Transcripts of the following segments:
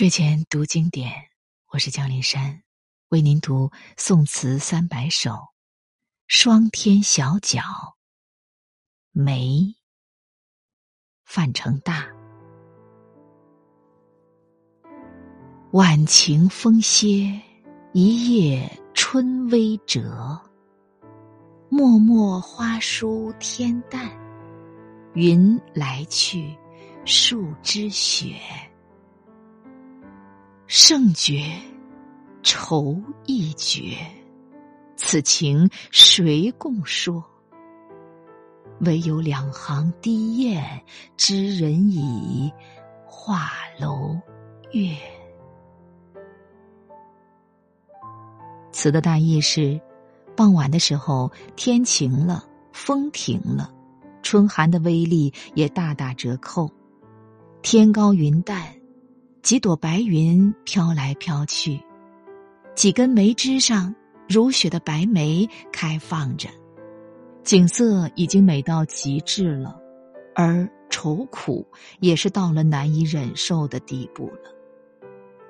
睡前读经典，我是江林山，为您读宋词三百首。霜天小角，梅，范成大。晚晴风歇，一夜春微折。脉脉花疏天淡，云来去，树枝雪。胜绝，愁亦绝。此情谁共说？唯有两行低咽，知人已，画楼月。词的大意是：傍晚的时候，天晴了，风停了，春寒的威力也大打折扣，天高云淡。几朵白云飘来飘去，几根梅枝上如雪的白梅开放着，景色已经美到极致了，而愁苦也是到了难以忍受的地步了。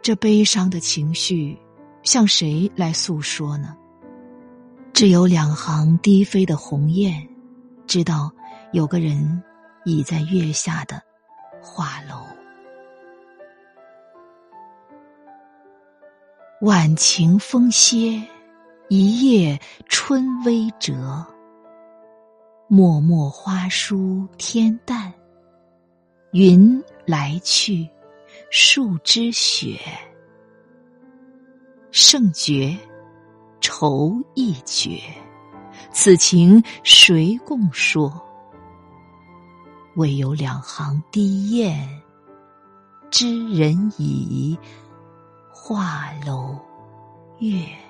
这悲伤的情绪，向谁来诉说呢？只有两行低飞的鸿雁，知道有个人倚在月下的晚晴风歇，一夜春微折。脉脉花疏天淡，云来去，树枝雪。胜绝，愁亦绝。此情谁共说？唯有两行低咽，知人矣。画楼月。